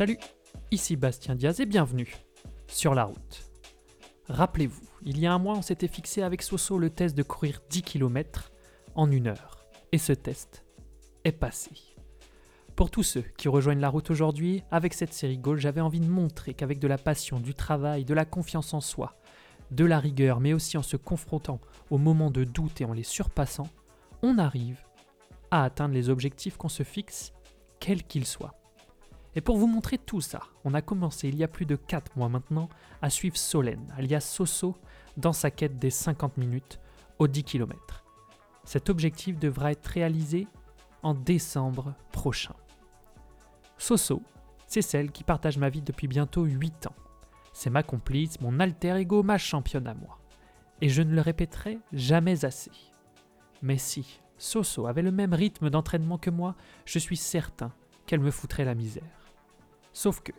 Salut, ici Bastien Diaz et bienvenue sur la route. Rappelez-vous, il y a un mois, on s'était fixé avec Soso le test de courir 10 km en une heure. Et ce test est passé. Pour tous ceux qui rejoignent la route aujourd'hui, avec cette série Goal, j'avais envie de montrer qu'avec de la passion, du travail, de la confiance en soi, de la rigueur, mais aussi en se confrontant aux moments de doute et en les surpassant, on arrive à atteindre les objectifs qu'on se fixe, quels qu'ils soient. Et pour vous montrer tout ça, on a commencé il y a plus de 4 mois maintenant à suivre Solène, alias Soso, dans sa quête des 50 minutes aux 10 km. Cet objectif devra être réalisé en décembre prochain. Soso, c'est celle qui partage ma vie depuis bientôt 8 ans. C'est ma complice, mon alter ego, ma championne à moi. Et je ne le répéterai jamais assez. Mais si Soso avait le même rythme d'entraînement que moi, je suis certain qu'elle me foutrait la misère. Sauf que,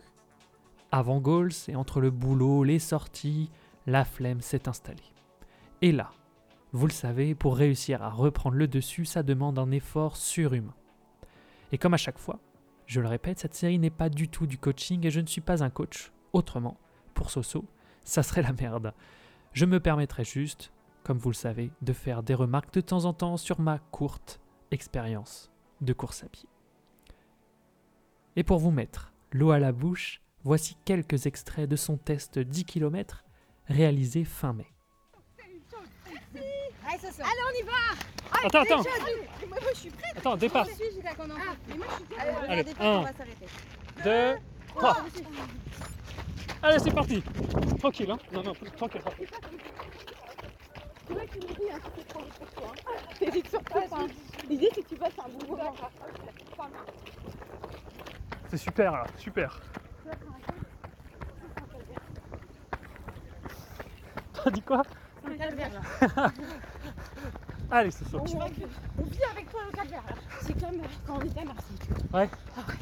avant Gauls et entre le boulot, les sorties, la flemme s'est installée. Et là, vous le savez, pour réussir à reprendre le dessus, ça demande un effort surhumain. Et comme à chaque fois, je le répète, cette série n'est pas du tout du coaching et je ne suis pas un coach. Autrement, pour Soso, ça serait la merde. Je me permettrai juste, comme vous le savez, de faire des remarques de temps en temps sur ma courte expérience de course à pied. Et pour vous mettre l'eau à la bouche, voici quelques extraits de son test 10 km réalisé fin mai. Allez, on y va Attends, attends, Moi, je suis prête attends, départ. Je suis d'accord, non. Mais moi, je suis prête. Allez, Allez, départ, un. on va s'arrêter. Deux, trois. Allez, c'est parti. Tranquille, hein Non, non, tranquille. C'est vrai que tu me dis, hein, c'est trop pour toi. T'hésites surtout pas. L'idée, c'est que tu fasses un bon moment. C'est super, là, super. T'as dit quoi? Un calvaire, là. Allez, c'est ça. On vit avec toi le calvaire, là. C'est comme euh, quand on était à Marseille. Ouais. Ah ouais.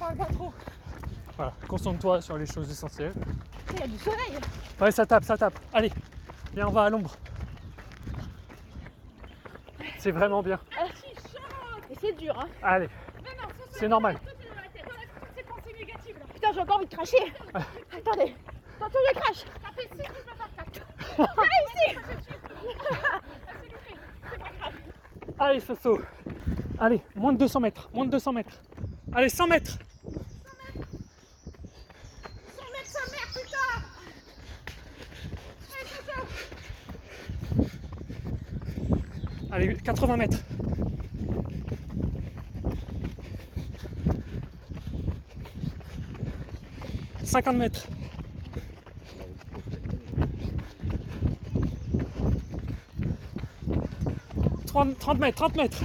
Parle pas trop. Voilà, concentre-toi sur les choses essentielles. Il y a du soleil. Ouais, ça tape, ça tape. Allez, viens, on va à l'ombre. C'est vraiment bien. Ah. Et c'est dur, hein. Allez, c'est normal. Putain, j'ai encore envie de cracher. Attendez. Attention, je crache. Allez, Soso. Allez, moins de 200 mètres, moins de 200 mètres. Allez, 100 mètres. 100 mètres, sa mère, putain. Allez, 80 mètres. « 50 mètres. « 30, 30 mètres, 30 mètres.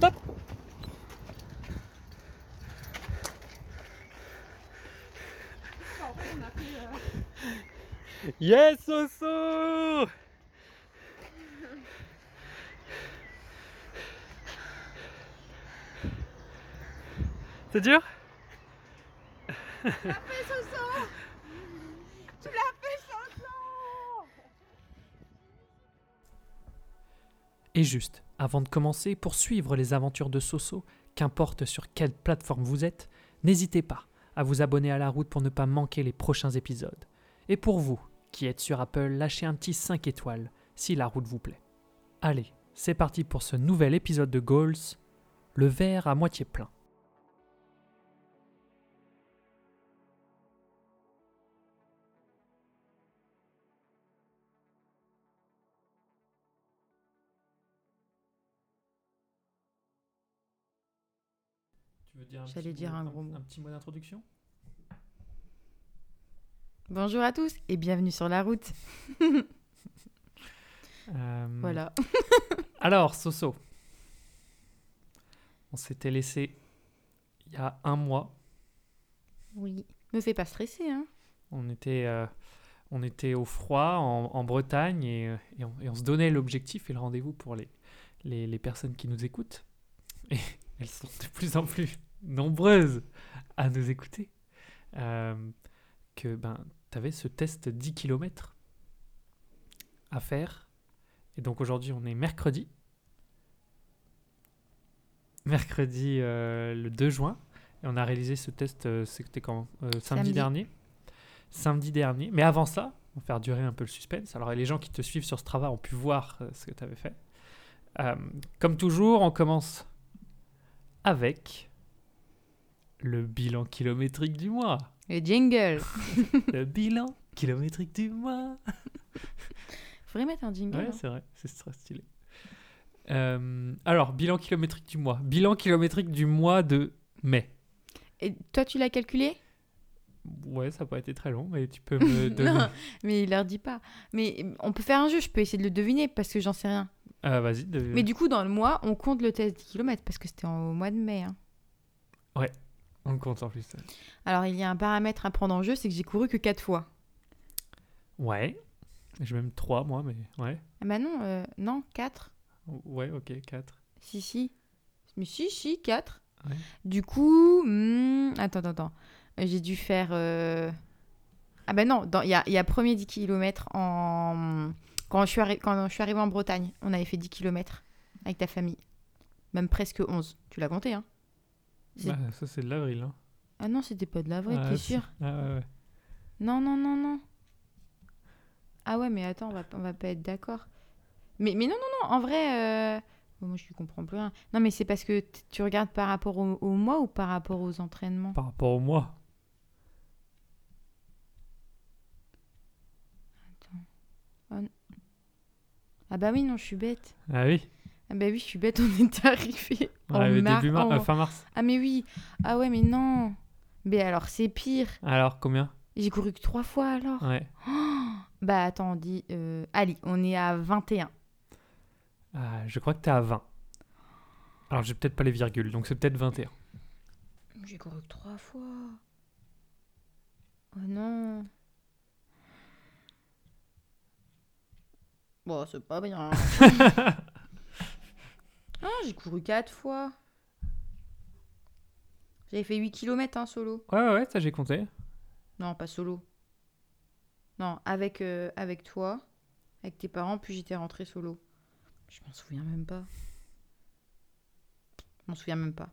Top Yes, Soso C'est dur Tu l'as fait, Soso. Et juste, avant de commencer, pour suivre les aventures de Soso, qu'importe sur quelle plateforme vous êtes, n'hésitez pas à vous abonner à la route pour ne pas manquer les prochains épisodes. Et pour vous, qui êtes sur Apple, lâchez un petit 5 étoiles si la route vous plaît. Allez, c'est parti pour ce nouvel épisode de Goals, le verre à moitié plein. J'allais dire mot- un gros mot. Un petit mot d'introduction Bonjour à tous et bienvenue sur la route. Euh, Voilà. Alors, Soso, on s'était laissé il y a un mois. Oui. Me fais pas stresser, hein. On était, euh, on était au froid en, en Bretagne et, euh, et on, et on se donnait l'objectif et le rendez-vous pour les, les, les personnes qui nous écoutent. Et elles sont de plus en plus nombreuses à nous écouter. Euh, que ben, tu avais ce test 10 km à faire. Et donc aujourd'hui, on est mercredi. mercredi euh, le 2 juin. Et on a réalisé ce test, euh, c'était quand samedi, Samedi. dernier. Samedi dernier. Mais avant ça, on va faire durer un peu le suspense. Alors, les gens qui te suivent sur Strava ont pu voir ce que tu avais fait. Comme toujours, on commence avec le bilan kilométrique du mois. Le jingle. le bilan kilométrique du mois. Faudrait mettre un jingle. Ouais, hein. c'est vrai, c'est très stylé. Euh, alors, bilan kilométrique du mois. Bilan kilométrique du mois de mai. Et toi, tu l'as calculé? Ouais, ça n'a pas été très long, mais tu peux me donner. Non, mais il leur dit pas. Mais on peut faire un jeu, je peux essayer de le deviner parce que j'en sais rien. Ah, vas-y. de- Mais du coup, dans le mois, on compte le test 10 km parce que c'était au mois de mai. hein. On compte en plus. Alors, il y a un paramètre à prendre en jeu, c'est que j'ai couru que 4 fois. Ouais. J'ai même 3, moi, mais ouais. Ah bah non, euh, non, 4. Ouais, ok, 4. Si, si. Mais si, si, 4. Ouais. Du coup, hmm, attends, attends, attends. J'ai dû faire. euh, Ah bah non, il y a, il y a premier 10 km en. Quand je, suis arri- quand je suis arrivée en Bretagne, on avait fait 10 km avec ta famille. Même presque 11. Tu l'as compté, hein? Bah, ça, c'est de l'avril. Hein. Ah non, c'était pas de la vraie, Ah, t'es c'est- sûr? Ah, ouais, ouais. Non, non, non, non. Ah ouais, mais attends, on va, on va pas être d'accord. Mais, mais non, non, non, en vrai, euh, oh, moi je comprends plus rien. Non, mais c'est parce que tu regardes par rapport au, au mois ou par rapport aux entraînements? Par rapport au mois. Ah bah oui, non, je suis bête. Ah oui. Ah bah oui, je suis bête, on est arrivé On en avait mar- début mar- en- euh, fin mars. Ah mais oui. Ah ouais, mais non. Mais alors, c'est pire. Alors, combien? J'ai couru que trois fois alors. Ouais. Bah attends, on dit... euh, Allez, on est à 21. Ah, je crois que t'es à 20. Alors, j'ai peut-être pas les virgules, donc c'est peut-être 21. J'ai couru que trois fois. Oh non. Bon, c'est pas bien. ah, j'ai couru quatre fois. J'avais fait 8 km hein, solo. Ouais, ouais, ouais, ça j'ai compté. Non, pas solo. Non, avec, euh, avec toi, avec tes parents, puis j'étais rentrée solo. Je m'en souviens même pas. Je m'en souviens même pas.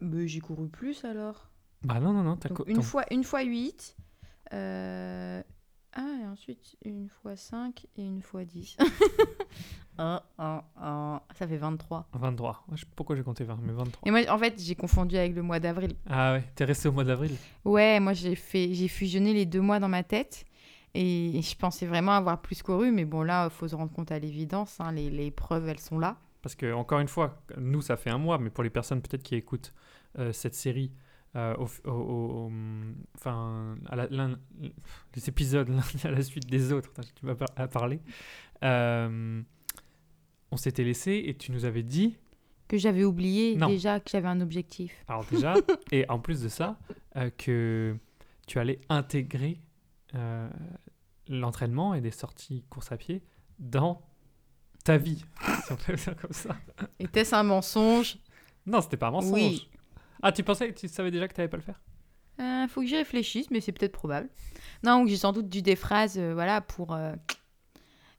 Mais j'ai couru plus alors. Bah non, non, non, t'as une, fois, une fois 8. euh, Ah, et ensuite une fois 5 et une fois 10. Ah, ah, ah. Ça fait 23. 23. Ouais, je- Pourquoi j'ai compté 20 Mais 23. Et moi, en fait, j'ai confondu avec le mois d'avril. Ah ouais, t'es resté au mois d'avril? Ouais, moi j'ai fait, j'ai fusionné les deux mois dans ma tête et je pensais vraiment avoir plus couru, mais bon là, faut se rendre compte à l'évidence, hein, les, les preuves elles sont là. Parce que, encore une fois, nous, ça fait un mois, mais pour les personnes peut-être qui écoutent euh, cette série, euh, au, au- au- au- enfin, à la- l'un- les épisodes l'un à la suite des autres, tu vas par- à parler, euh, on s'était laissé et tu nous avais dit, Que j'avais oublié Non. déjà que j'avais un objectif. alors déjà, et en plus de ça, euh, que tu allais intégrer euh, l'entraînement et des sorties course à pied dans ta vie, si on peut le dire comme ça. Était-ce un mensonge? Non, c'était pas un mensonge. Oui. Ah, tu pensais, tu savais déjà que tu n'allais pas le faire? Euh, Faut que j'y réfléchisse, mais c'est peut-être probable. Non, j'ai sans doute dû des phrases, voilà, pour.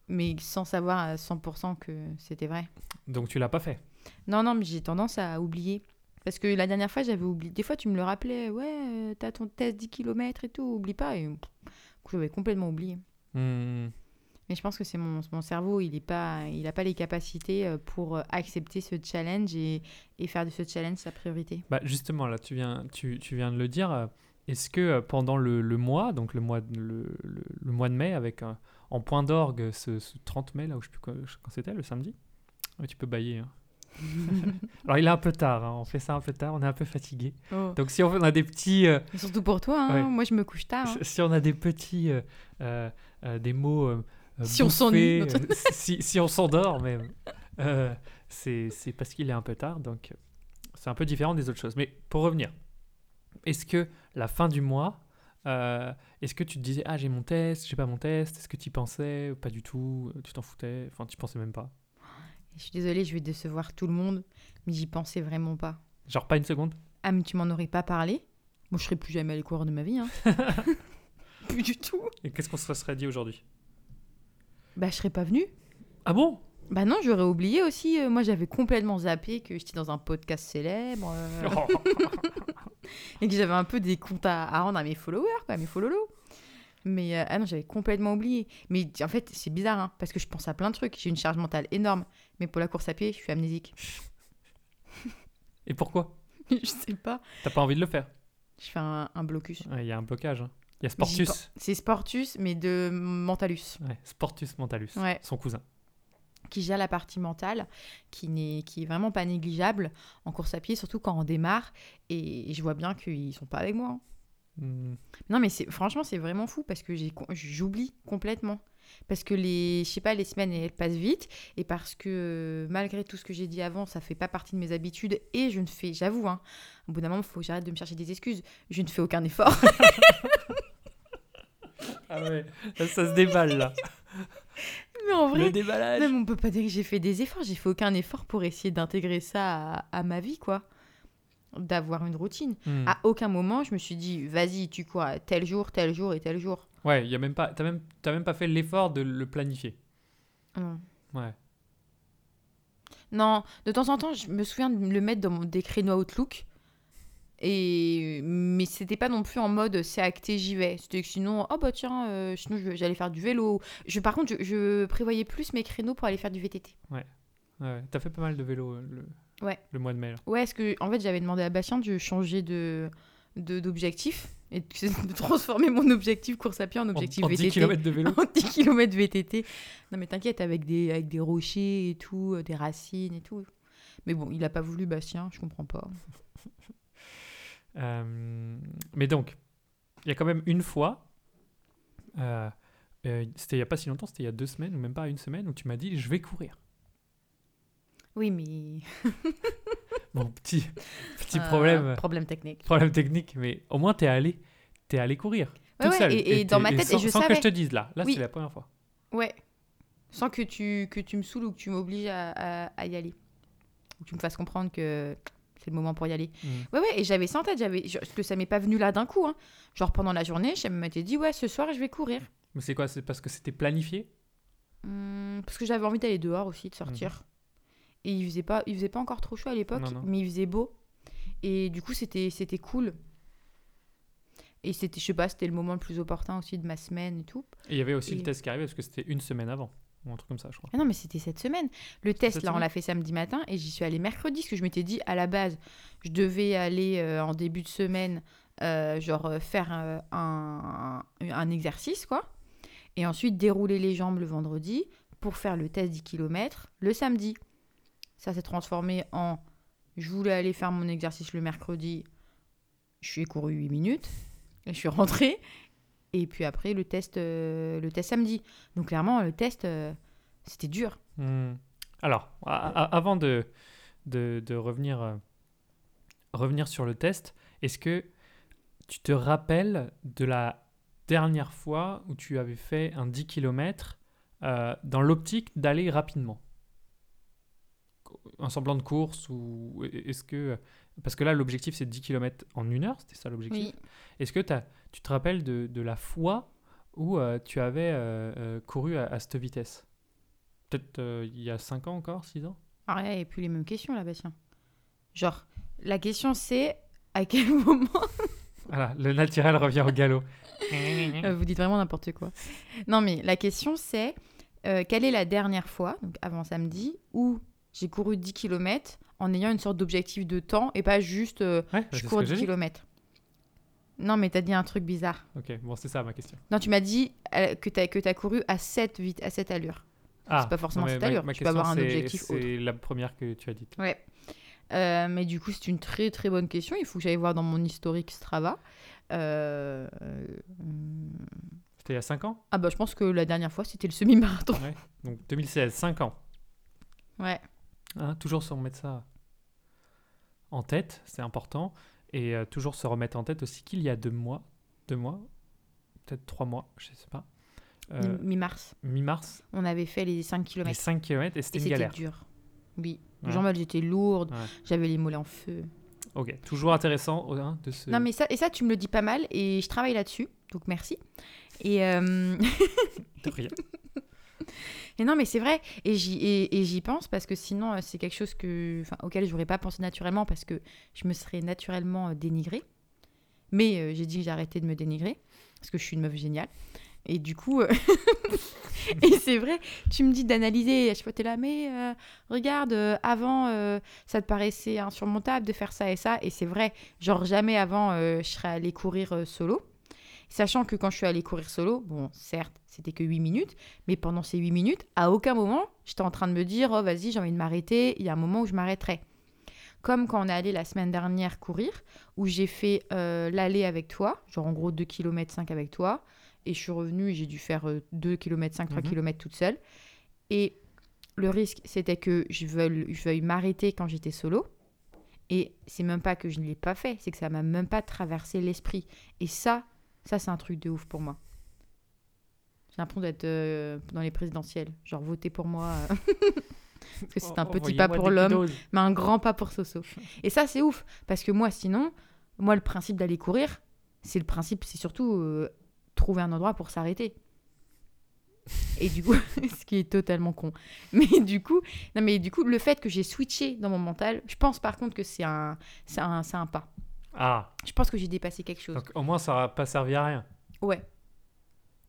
Mais sans savoir à 100% que c'était vrai. Donc tu l'as pas fait? Non, non, mais j'ai tendance à oublier. Parce que la dernière fois, j'avais oublié. Des fois, tu me le rappelais, ouais, euh, t'as ton test 10 km et tout, oublie pas. Et j'avais complètement oublié. Hmm. Mais je pense que c'est mon, mon cerveau, il n'a pas, il a pas les capacités euh, pour euh, accepter ce challenge et, et faire de ce challenge sa priorité. Bah, justement, là, tu viens, tu, tu viens de le dire. Est-ce que pendant le, le mois, donc le mois, de- le, le- le mois de mai, avec euh, en point d'orgue ce, ce 30 mai, là où je sais plus quand, quand c'était, le samedi Tu peux bailler. hein. Alors il est un peu tard, hein, on fait ça un peu tard, on est un peu fatigué. Oh. Donc si on a des petits, euh, Et surtout pour toi, hein, Ouais. moi je me couche tard. hein. si on a des petits, euh, euh, euh, des mots. euh, euh, Si on s'ennuie, euh, si, si on s'endort même, euh, c'est parce qu'il est un peu tard, donc euh, c'est un peu différent des autres choses. Mais pour revenir, est-ce que la fin du mois, euh, est-ce que tu te disais ah j'ai mon test, j'ai pas mon test, est-ce que tu y pensais, pas du tout, tu t'en foutais, enfin tu pensais même pas, Je suis désolée, je vais décevoir tout le monde, mais j'y pensais vraiment pas. genre pas une seconde? Ah, mais tu m'en aurais pas parlé? Moi, je serais plus jamais allée courir de ma vie. Hein. plus du tout. Et qu'est-ce qu'on se serait dit aujourd'hui? Bah, je serais pas venue. Ah bon? Bah non, j'aurais oublié aussi. euh, moi, j'avais complètement zappé que j'étais dans un podcast célèbre euh, et que j'avais un peu des comptes à, à rendre à mes followers, quoi, à mes follow Mais euh, ah non, j'avais complètement oublié. Mais en fait, c'est bizarre, hein, parce que je pense à plein de trucs. J'ai une charge mentale énorme. Mais pour la course à pied, je suis amnésique. Et pourquoi? Je sais pas. T'as pas envie de le faire? Je fais un, un blocus. Ouais, Il y a un blocage. hein. Il y a Sportus. C'est Sportus, mais de Mentalus. Ouais, Sportus Mentalus, Ouais. son cousin. Qui gère la partie mentale, qui, n'est, qui est vraiment pas négligeable en course à pied, surtout quand on démarre. Et, je vois bien qu'ils sont pas avec moi. hein. Hmm. Non, mais c'est, franchement, c'est vraiment fou parce que j'oublie complètement. Parce que les, je sais pas, les semaines, elles passent vite. Et parce que malgré tout ce que j'ai dit avant, ça fait pas partie de mes habitudes. Et je ne fais, j'avoue, hein, au bout d'un moment, il faut que j'arrête de me chercher des excuses. Je ne fais aucun effort. Ah ouais, ça, ça se déballe là. mais en vrai, Le déballage. On peut pas dire que j'ai fait des efforts. J'ai fait aucun effort pour essayer d'intégrer ça à, à ma vie, quoi. D'avoir une routine. Hmm. À aucun moment, je me suis dit, vas-y, tu cours à tel jour, tel jour et tel jour. Ouais, il y a même pas, t'as même, t'as même pas fait l'effort de le planifier. Non. Ouais. Non, de temps en temps, je me souviens de le mettre dans mon, des créneaux Outlook. Et mais c'était pas non plus en mode c'est acté j'y vais c'était que sinon oh bah tiens euh, sinon j'allais faire du vélo je par contre je, je prévoyais plus mes créneaux pour aller faire du VTT Ouais, ouais. T'as fait pas mal de vélo euh, le, Ouais. le mois de mai là. Ouais, est-ce que en fait j'avais demandé à Bastien de changer de d'objectif et de, transformer mon objectif course à pied en objectif en, en 10 VTT. km de vélo. En 10 km VTT. Non mais t'inquiète avec des avec des rochers et tout, euh, des racines et tout. Mais bon, il a pas voulu Bastien, je comprends pas. Euh, mais donc, il y a quand même une fois, euh, euh, c'était il y a pas si longtemps, c'était il y a deux semaines ou même pas une semaine, où tu m'as dit je vais courir. Oui, mais Bon, petit, petit problème, problème technique. problème technique, mais au moins t'es allé, t'es allé courir. Ouais, toute ouais, seule. et, et dans ma tête sans, et je sans savais. que je te dise là, là Oui. c'est la première fois. Ouais. Sans que tu que tu me saoules ou que tu m'obliges à, à- à y aller. Ou que tu me fasses comprendre que c'est le moment pour y aller. Mm. Ouais, ouais, et j'avais ça en tête, j'avais, je- parce que ça m'est pas venu là d'un coup. Hein. Genre pendant la journée, je m'étais dit, ouais, ce soir, je vais courir. Mais c'est quoi C'est parce que c'était planifié? Hum, parce que j'avais envie d'aller dehors aussi, de sortir. Et il faisait pas, il faisait pas encore trop chaud à l'époque, mais il faisait beau. Et du coup, c'était, c'était cool. Et c'était, je sais pas, c'était le moment le plus opportun aussi de ma semaine et tout. Et il y avait aussi Et- le test qui arrivait parce que c'était une semaine avant, ou un truc comme ça, je crois. Ah non, mais c'était cette semaine. Le test, là, on l'a fait samedi matin et j'y suis allée mercredi, parce que je m'étais dit, à la base, je devais aller euh, en début de semaine, euh, genre euh, faire un, un, un exercice, quoi. Et ensuite dérouler les jambes le vendredi pour faire le test 10 km le samedi. Ça s'est transformé en, je voulais aller faire mon exercice le mercredi, je suis couru 8 minutes, et je suis rentrée. Et puis après, le test, euh, le test samedi. Donc clairement, le test, euh, c'était dur. Hmm. Alors, avant de revenir, euh, revenir sur le test, est-ce que tu te rappelles de la dernière fois où tu avais fait un 10 km dans l'optique d'aller rapidement? Un semblant de course ou est-ce que... Parce que là, l'objectif, c'est 10 km en une heure, c'était ça l'objectif Oui. Est-ce que t'as- tu te rappelles de, de la fois où euh, tu avais euh, euh, couru à, à cette vitesse? Peut-être euh, il y a 5 ans encore, 6 ans? Ah ouais, et plus les mêmes questions là, Bastien. Genre, la question c'est à quel moment. Voilà, le naturel revient au galop. Vous dites vraiment n'importe quoi. Non, mais la question c'est quelle est la dernière fois, donc avant samedi, où j'ai couru 10 km en ayant une sorte d'objectif de temps et pas juste euh, Ouais, je c'est cours que 10 j'ai dit. km. Non, mais t'as dit un truc bizarre. Ok, bon, c'est ça ma question. Non, tu m'as dit euh, que t'as que as couru à cette, vite, à cette allure. Ah, pas forcément non, cette ma- allure, ma tu peux avoir un c'est- objectif. C'est la première que tu as dite. Ouais. Euh, mais du coup, c'est une très très bonne question. Il faut que j'aille voir dans mon historique Strava. Euh, C'était il y a 5 ans? Ah bah je pense que la dernière fois c'était le semi-marathon. Donc 2016, 5 ans. Ouais. Hein, toujours se remettre ça en tête, c'est important. Et euh, toujours se remettre en tête aussi qu'il y a deux mois, deux mois, peut-être trois mois, je sais pas. Euh, Mi- Mi-mars. Mi-mars, On avait fait les 5 les km. 5 km et c'était une c'était galère. dur. Oui. Les Ouais. jambes elles étaient lourdes. Ouais. J'avais les mollets en feu. Ok, toujours intéressant hein, de se. Non mais ça, et ça tu me le dis pas mal et je travaille là-dessus. Donc merci. Et euh, De rien. Et non, mais c'est vrai. Et j'y, pense parce que sinon, euh, c'est quelque chose auquel je n'aurais pas pensé naturellement parce que je me serais naturellement euh, dénigrée. Mais euh, j'ai dit que arrêté de me dénigrer parce que je suis une meuf géniale. Et du coup, et c'est vrai, tu me dis d'analyser. Je peux là, mais regarde, avant, ça te paraissait insurmontable de faire ça et ça. Et c'est vrai, genre jamais avant, je serais allée courir solo. Sachant que quand je suis allée courir solo, bon, certes, c'était que 8 minutes, mais pendant ces 8 minutes, à aucun moment, j'étais en train de me dire, oh vas-y, j'ai envie de m'arrêter, il y a un moment où je m'arrêterai. Comme quand on est allé la semaine dernière courir, où j'ai fait euh, l'aller avec toi, genre en gros 2 km 5 avec toi, et je suis revenue j'ai dû faire euh, 2 km 5, 3 Mhm. km toute seule. Et le risque, c'était que je veuille, je veuille m'arrêter quand j'étais solo. Et c'est même pas que je ne l'ai pas fait, c'est que ça m'a même pas traversé l'esprit. Et ça, ça c'est un truc de ouf pour moi. J'ai l'impression d'être euh, dans les présidentielles. Genre, votez pour moi. euh. Parce que c'est un petit pas pour l'homme, mais un grand pas pour Soso. Et ça, c'est ouf. Parce que moi, sinon, moi, le principe d'aller courir, c'est le principe, c'est surtout euh, trouver un endroit pour s'arrêter. Et du coup, ce qui est totalement con. Mais du coup, non, mais du coup, le fait que j'ai switché dans mon mental, je pense par contre que c'est un, un, c'est un pas. Ah, Je pense que j'ai dépassé quelque chose. donc au moins ça n'a pas servi à rien. Ouais.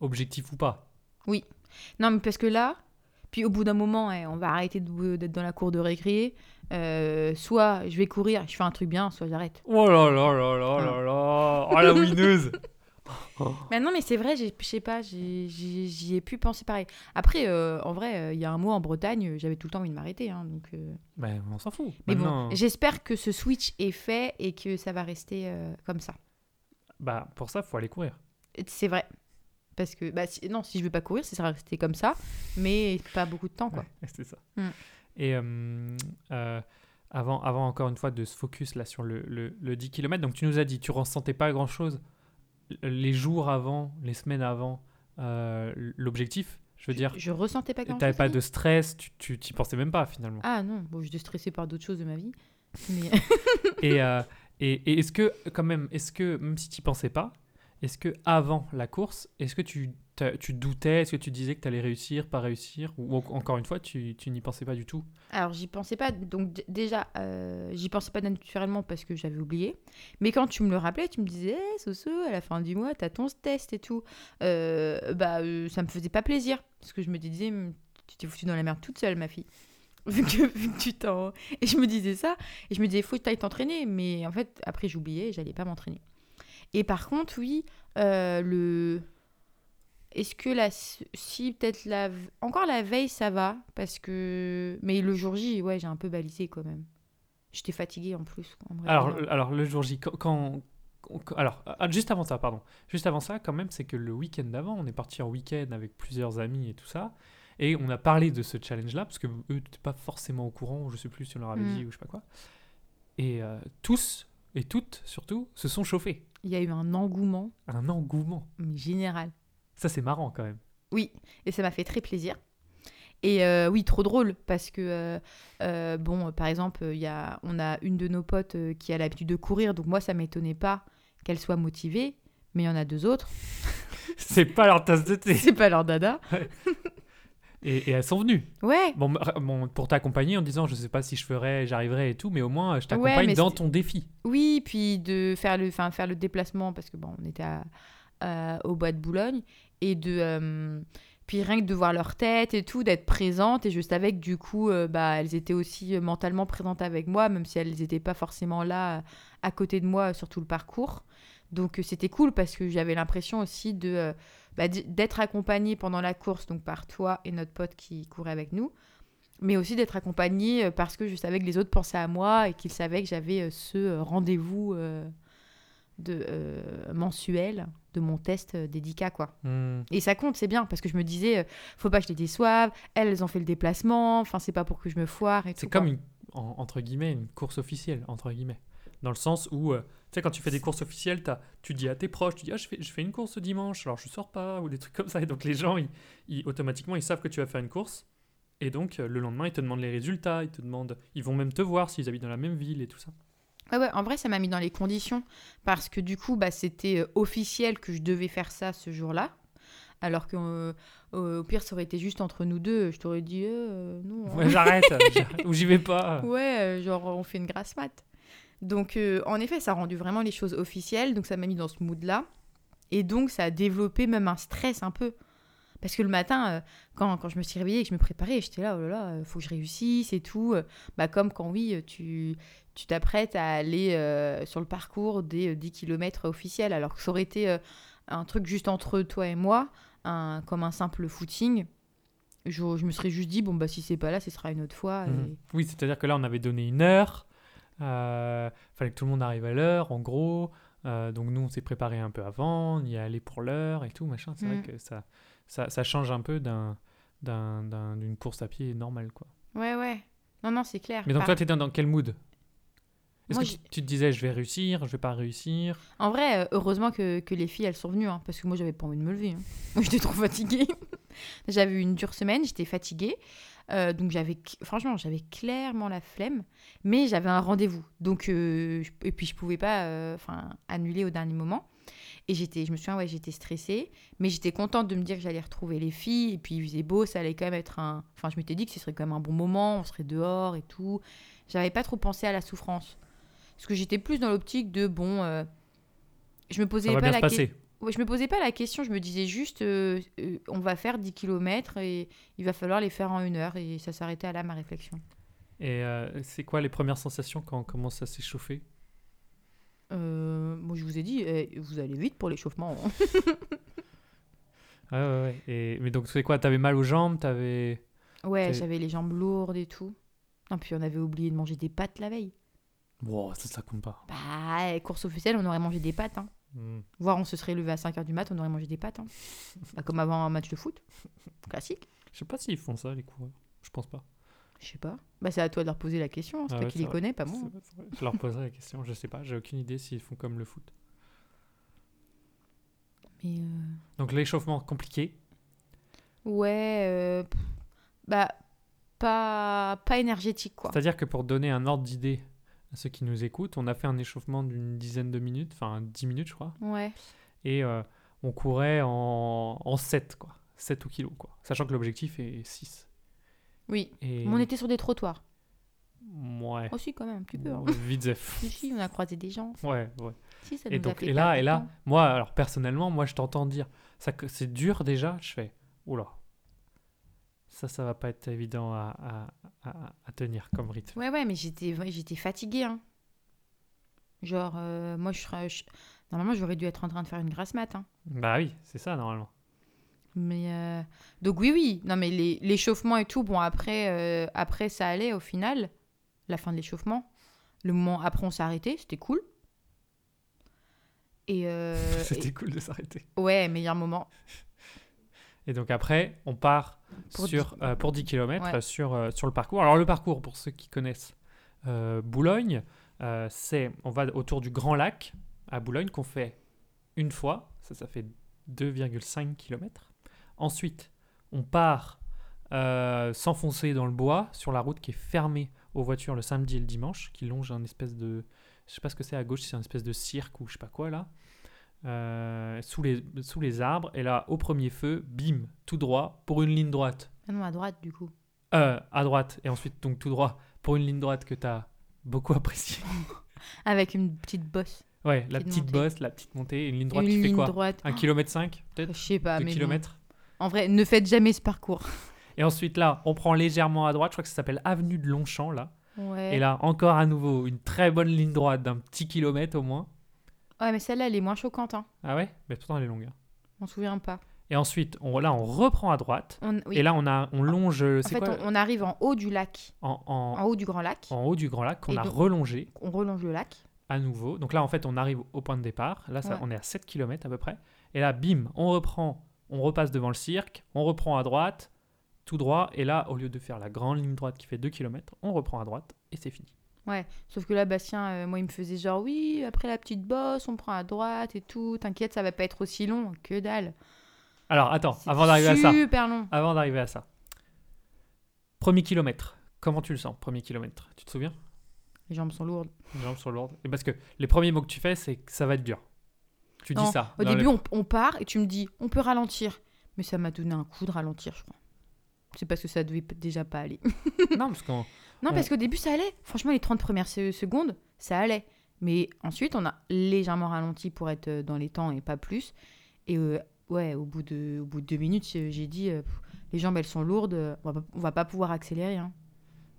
Objectif ou pas. Non, mais parce que là, puis au bout d'un moment, eh, on va arrêter d'être dans la cour de récré. Euh, soit je vais courir, je fais un truc bien, soit j'arrête. Oh là là là là là là Oh la winneuse Mais non, mais c'est vrai, je sais pas, j'y ai pu penser pareil. Après, euh, en vrai, euh, il y a un mois en Bretagne, j'avais tout le temps envie de m'arrêter. hein, donc, euh, Ben on s'en fout. Mais Maintenant, bon, j'espère que ce switch est fait et que ça va rester euh, comme ça. bah pour ça, faut aller courir. C'est vrai. Parce que, bah, si- non, si je veux pas courir, ça va rester comme ça, mais pas beaucoup de temps, quoi. Ouais, c'est ça. Mm. Et euh, euh, avant, avant encore une fois de se focus là sur le, le, le 10 km, donc tu nous as dit tu ressentais pas grand chose les jours avant, les semaines avant euh, l'objectif. Je veux dire, Je ressentais pas grand t'avais pas de stress, tu tu t'y pensais même pas finalement. Ah non, bon, j'étais stressée par d'autres choses de ma vie. Mais... Et, euh, et, et est-ce que, quand même, est-ce que, même si tu pensais pas, est-ce que avant la course, est-ce que tu, tu doutais, est-ce que tu disais que tu allais réussir, pas réussir, ou en- encore une fois, tu, tu n'y pensais pas du tout? Alors, j'y pensais pas. Donc, déjà, euh, j'y pensais pas naturellement parce que j'avais oublié. Mais quand tu me le rappelais, tu me disais, hey, Soso, à la fin du mois, t'as ton test et tout. Euh, bah, euh, ça me faisait pas plaisir. Parce que je me disais, Hum, tu t'es foutue dans la merde toute seule, ma fille. Vu que, tu t'en. Et je me disais ça. Et je me disais, faut que t'ailles t'entraîner. Mais en fait, après, j'oubliais et j'allais pas m'entraîner. Et par contre, oui, euh, le. Est-ce que la. Si, peut-être la. Encore la veille, ça va? Parce que. Mais le jour J, ouais, j'ai un peu balisé quand même. J'étais fatiguée en plus. en vrai. alors, alors, le jour J, quand. alors, ah, juste avant ça, pardon. Juste avant ça, quand même, c'est que le week-end d'avant, on est parti en week-end avec plusieurs amis et tout ça. Et on a parlé de ce challenge-là, parce que eux n'étaient pas forcément au courant, je sais plus si on leur avait Mm. dit ou je sais pas quoi. Et euh, tous, et toutes surtout, se sont chauffés. Il y a eu un engouement Un engouement. général. Ça, c'est marrant quand même. Oui, et ça m'a fait très plaisir. Et euh, oui, trop drôle, parce que, euh, euh, bon, par exemple, il y a, on a une de nos potes qui a l'habitude de courir, donc moi, ça m'étonnait pas qu'elle soit motivée, mais il y en a deux autres, c'est pas leur tasse de thé. c'est pas leur dada. Et, et elles sont venues. Ouais, Bon, pour t'accompagner en disant, je sais pas si je ferai, j'arriverai et tout, mais au moins, je t'accompagne dans ton défi. oui, puis de faire le, faire le déplacement, parce que, bon, on était à- à- au bois de Boulogne, et de... euh, puis rien que de voir leur tête et tout, d'être présente, et je savais que du coup, euh, bah, elles étaient aussi euh, mentalement présentes avec moi, même si elles n'étaient pas forcément là à côté de moi sur tout le parcours. Donc c'était cool parce que j'avais l'impression aussi de bah, d'être accompagnée pendant la course, donc par toi et notre pote qui courait avec nous, mais aussi d'être accompagnée euh, parce que je savais que les autres pensaient à moi et qu'ils savaient que j'avais euh, ce euh, rendez-vous euh, de euh, mensuel de mon test 10K, quoi. Hmm. Et ça compte, c'est bien, parce que je me disais, faut pas que je les déçoive, elles, ont fait le déplacement, enfin, c'est pas pour que je me foire et C'est comme une, en- entre guillemets, une course officielle, entre guillemets. Dans le sens où, euh, tu sais, quand tu fais des courses officielles, tu dis à tes proches, tu dis, ah, je fais, je fais une course ce dimanche, alors je sors pas, ou des trucs comme ça. Et donc les gens, ils, ils- automatiquement, ils savent que tu vas faire une course. Et donc, euh, le lendemain, ils te demandent les résultats, ils te demandent, ils vont même te voir s'ils habitent dans la même ville et tout ça. Ouais, ouais, en vrai, ça m'a mis dans les conditions, parce que du coup, bah, c'était euh, officiel que je devais faire ça ce jour-là. Alors que euh, au pire, ça aurait été juste entre nous deux. Je t'aurais dit, euh, non. hein. Ouais, j'arrête, ou j'y vais pas. Ouais, genre on fait une grasse mat. Donc euh, en effet, ça a rendu vraiment les choses officielles, donc ça m'a mis dans ce mood-là. Et donc ça a développé même un stress un peu. Parce que le matin, euh, quand, quand je me suis réveillée et que je me préparais, j'étais là, oh là là, euh, faut que je réussisse et tout. Bah, comme quand oui, tu tu t'apprêtes à aller euh, sur le parcours des euh, 10 km officiels, alors que ça aurait été un truc juste entre toi et moi, un, comme un simple footing. Je, je me serais juste dit, bon, bah si c'est pas là, ce sera une autre fois. et- Mhm. Oui, c'est-à-dire que là, on avait donné une heure. Euh, fallait que tout le monde arrive à l'heure, en gros. Euh, donc nous, on s'est préparé un peu avant, on y est allé pour l'heure et tout, machin. C'est vrai que ça, ça, ça change un peu d'un, d'un- d'un- d'une course à pied normale, quoi. Ouais, ouais. Non, non, c'est clair. Mais donc Par- toi, t'étais dans quel mood? Est-ce Moi, que tu te disais, je vais réussir, je vais pas réussir? En vrai, euh, heureusement que, que les filles, elles sont venues, hein, parce que moi, j'avais pas envie de me lever. hein. Moi, j'étais trop fatiguée. j'avais eu une dure semaine, j'étais fatiguée. Euh, donc, j'avais, franchement, j'avais clairement la flemme, mais j'avais un rendez-vous. Donc, euh, je- et puis, je pouvais pas euh, enfin, annuler au dernier moment. Et j'étais, je me souviens, ouais, j'étais stressée, mais j'étais contente de me dire que j'allais retrouver les filles. Et puis, il faisait beau, ça allait quand même être un. Enfin, je m'étais dit que ce serait quand même un bon moment, on serait dehors et tout. J'avais pas trop pensé à la souffrance. Parce que j'étais plus dans l'optique de, bon, je me posais Ça va pas bien la que- passer. Ouais, je me posais pas la question, je me disais juste, euh, euh, on va faire 10 km et il va falloir les faire en une heure. Et ça s'arrêtait à là, ma réflexion. Et euh, c'est quoi les premières sensations quand on commence à s'échauffer? Moi, je vous ai dit, eh, vous allez vite pour l'échauffement. hein. Ouais, ouais, ouais. Et, mais donc, c'est quoi? T'avais mal aux jambes? T'avais. ouais, j'avais les jambes lourdes et tout. Non, puis on avait oublié de manger des pâtes la veille. Wow, ça, ça compte pas. Bah, course officielle, on aurait mangé des pâtes. Hein. Hmm. Voire on se serait levé à 5h du mat, on aurait mangé des pâtes. Hein. Bah, comme avant un match de foot. Classique. Je sais pas s'ils font ça, les coureurs. Je pense pas. Je sais pas. Bah, c'est à toi de leur poser la question. hein. C'est Ah toi ouais, qui les vrai. connais, pas moi. Vrai. Je leur poserai la question, je sais pas, j'ai aucune idée s'ils font comme le foot. Mais euh, Donc l'échauffement compliqué. ouais, euh, bah pas pas énergétique quoi. C'est-à-dire que pour donner un ordre d'idée à ceux qui nous écoutent, on a fait un échauffement d'une dizaine de minutes, enfin 10 minutes je crois, Ouais. et euh, on courait en, en 7 quoi, 7 au kilo quoi, sachant que l'objectif est 6. Oui. Et... Mais on était sur des trottoirs. Ouais. Aussi quand même un petit peu. hein. Vite. Si, on a croisé des gens. Ouais, ouais. Si, ça Et nous a donc, fait et là, et là, moi, alors personnellement, moi je t'entends dire, ça, que c'est dur déjà, je fais, oula, ça, ça va pas être évident à, à- à- à tenir comme rythme. Ouais, ouais, mais j'étais ouais, j'étais fatiguée. Hein. Genre, euh, moi, je serais. je- Normalement, j'aurais dû être en train de faire une grasse mat. Hein. Bah oui, c'est ça normalement. Mais euh, donc oui, oui. Non, mais l'échauffement et tout, bon, après, euh, après, ça allait au final. La fin de l'échauffement. Le moment après, on s'est arrêté, c'était cool. Et, euh, C'était cool de s'arrêter. ouais, meilleur moment. Et donc après, on part Pour sur, euh, pour 10 km Ouais. sur, euh, sur le parcours. Alors le parcours, pour ceux qui connaissent euh, Boulogne, c'est on va autour du Grand Lac à Boulogne qu'on fait une fois. Ça, ça fait 2,5 km. Ensuite, on part s'enfoncer dans le bois sur la route qui est fermée aux voitures le samedi et le dimanche, qui longe un espèce de... Je sais pas ce que c'est à gauche, c'est un espèce de cirque ou je sais pas quoi là. Euh, sous, les, sous les arbres. Et là, au premier feu, bim, tout droit pour une ligne droite. Ah non, à droite, du coup. Euh, à droite. Et ensuite, donc tout droit pour une ligne droite que tu as beaucoup appréciée. Avec une petite bosse. Ouais, la Petite bosse, la petite montée. Une ligne droite une qui fait ligne quoi droite. Un kilomètre 5 peut-être Je sais pas, Deux mais bon. kilomètres En vrai, ne faites jamais ce parcours. Et ensuite là, on prend légèrement à droite. Je crois que ça s'appelle Avenue de Longchamp là. Ouais. Et là, encore à nouveau, une très bonne ligne droite d'un petit kilomètre au moins. Ouais, mais celle-là, elle est moins choquante. Hein. Ah ouais? Mais pourtant, elle est longue. hein. On se souvient pas. Et ensuite, on, là, on reprend à droite. On, oui. Et là, on, a, on longe. en C'est fait, quoi on, on arrive en haut du lac, en, en- en haut du grand lac. en haut du Grand Lac qu'on Et a donc- relongé On relonge le lac. à nouveau. Donc là, en fait, on arrive au point de départ. Là, ça, Ouais. on est à 7 km à peu près. Et là, bim, on reprend, on repasse devant le cirque, on reprend à droite, tout droit. Et là, au lieu de faire la grande ligne droite qui fait 2 km, on reprend à droite et c'est fini. Ouais. Sauf que là, Bastien, euh, moi, il me faisait genre, oui, après la petite bosse, on prend à droite et tout. T'inquiète, ça va pas être aussi long. Que dalle. Alors, attends, avant d'arriver à ça, Super long. avant d'arriver à ça. Premier kilomètre. Comment tu le sens, premier kilomètre? Tu te souviens? Les jambes sont lourdes. Les jambes sur l'ordre. Et parce que les premiers mots que tu fais, c'est que ça va être dur. Tu dis ça. Au début, on, on part et tu me dis, on peut ralentir. Mais ça m'a donné un coup de ralentir, je crois. C'est parce que ça devait déjà pas aller. non, parce qu'on. Non, parce qu'au début, ça allait. Franchement, les 30 premières se- secondes, ça allait. Mais ensuite, on a légèrement ralenti pour être euh, dans les temps et pas plus. Et euh, ouais, au bout, de, au bout de deux minutes, j'ai j'ai dit, euh, pff, les jambes, elles sont lourdes, euh, on va pas, on va pas pouvoir accélérer. hein.